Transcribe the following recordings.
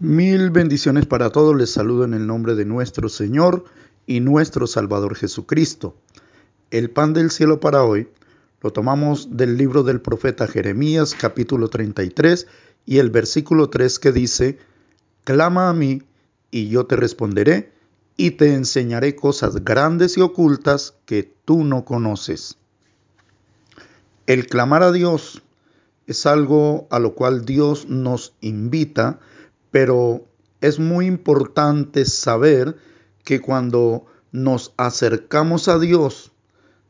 Mil bendiciones para todos. Les saludo en el nombre de nuestro Señor y nuestro Salvador Jesucristo. El pan del cielo para hoy lo tomamos del libro del profeta Jeremías capítulo 33 y el versículo 3 que dice, Clama a mí y yo te responderé y te enseñaré cosas grandes y ocultas que tú no conoces. El clamar a Dios es algo a lo cual Dios nos invita pero es muy importante saber que cuando nos acercamos a Dios,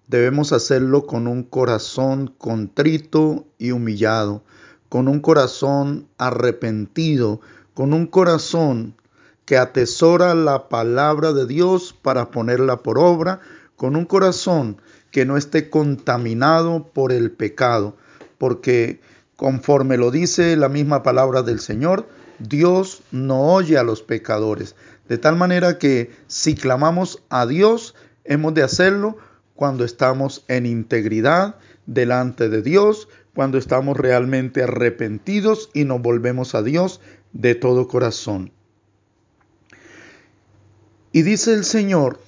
debemos hacerlo con un corazón contrito y humillado, con un corazón arrepentido, con un corazón que atesora la palabra de Dios para ponerla por obra, con un corazón que no esté contaminado por el pecado, porque conforme lo dice la misma palabra del Señor, Dios no oye a los pecadores. De tal manera que si clamamos a Dios, hemos de hacerlo cuando estamos en integridad delante de Dios, cuando estamos realmente arrepentidos y nos volvemos a Dios de todo corazón. Y dice el Señor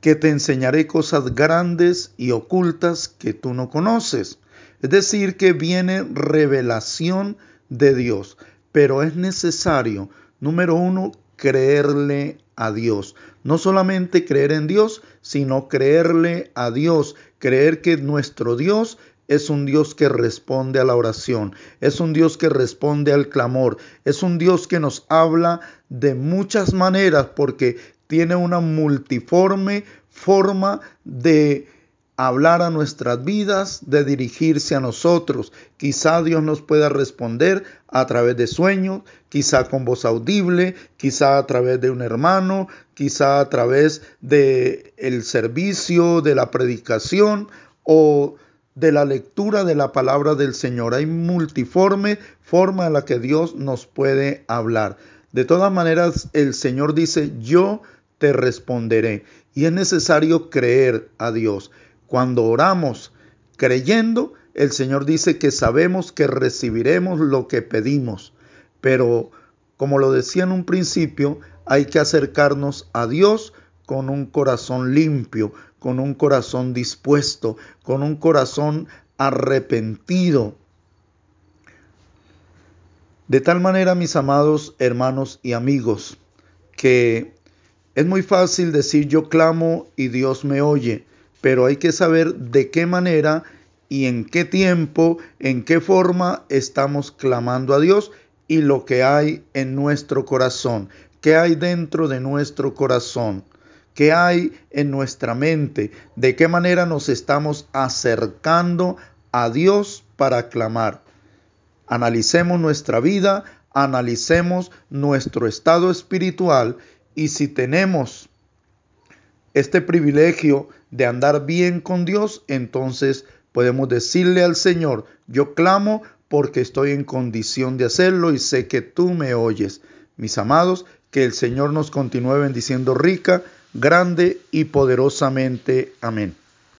que te enseñaré cosas grandes y ocultas que tú no conoces. Es decir, que viene revelación de Dios pero es necesario, número uno, creerle a Dios. No solamente creer en Dios, sino creerle a Dios, creer que nuestro Dios es un Dios que responde a la oración, es un Dios que responde al clamor, es un Dios que nos habla de muchas maneras porque tiene una multiforme forma de hablar a nuestras vidas, de dirigirse a nosotros. Quizá Dios nos pueda responder a través de sueños, quizá con voz audible, quizá a través de un hermano, quizá a través de el servicio, de la predicación o de la lectura de la palabra del Señor. Hay multiforme forma en la que Dios nos puede hablar. De todas maneras, el Señor dice, yo te responderé. Y es necesario creer a Dios. Cuando oramos creyendo, el Señor dice que sabemos que recibiremos lo que pedimos. Pero, como lo decía en un principio, hay que acercarnos a Dios con un corazón limpio, con un corazón dispuesto, con un corazón arrepentido. De tal manera, mis amados hermanos y amigos, que es muy fácil decir yo clamo y Dios me oye, pero hay que saber de qué manera y en qué tiempo, en qué forma estamos clamando a Dios y lo que hay en nuestro corazón, qué hay dentro de nuestro corazón, qué hay en nuestra mente, de qué manera nos estamos acercando a Dios para clamar. Analicemos nuestra vida, analicemos nuestro estado espiritual y si tenemos este privilegio de andar bien con Dios, entonces podemos decirle al Señor, yo clamo porque estoy en condición de hacerlo y sé que tú me oyes. Mis amados, que el Señor nos continúe bendiciendo rica, grande y poderosamente. Amén.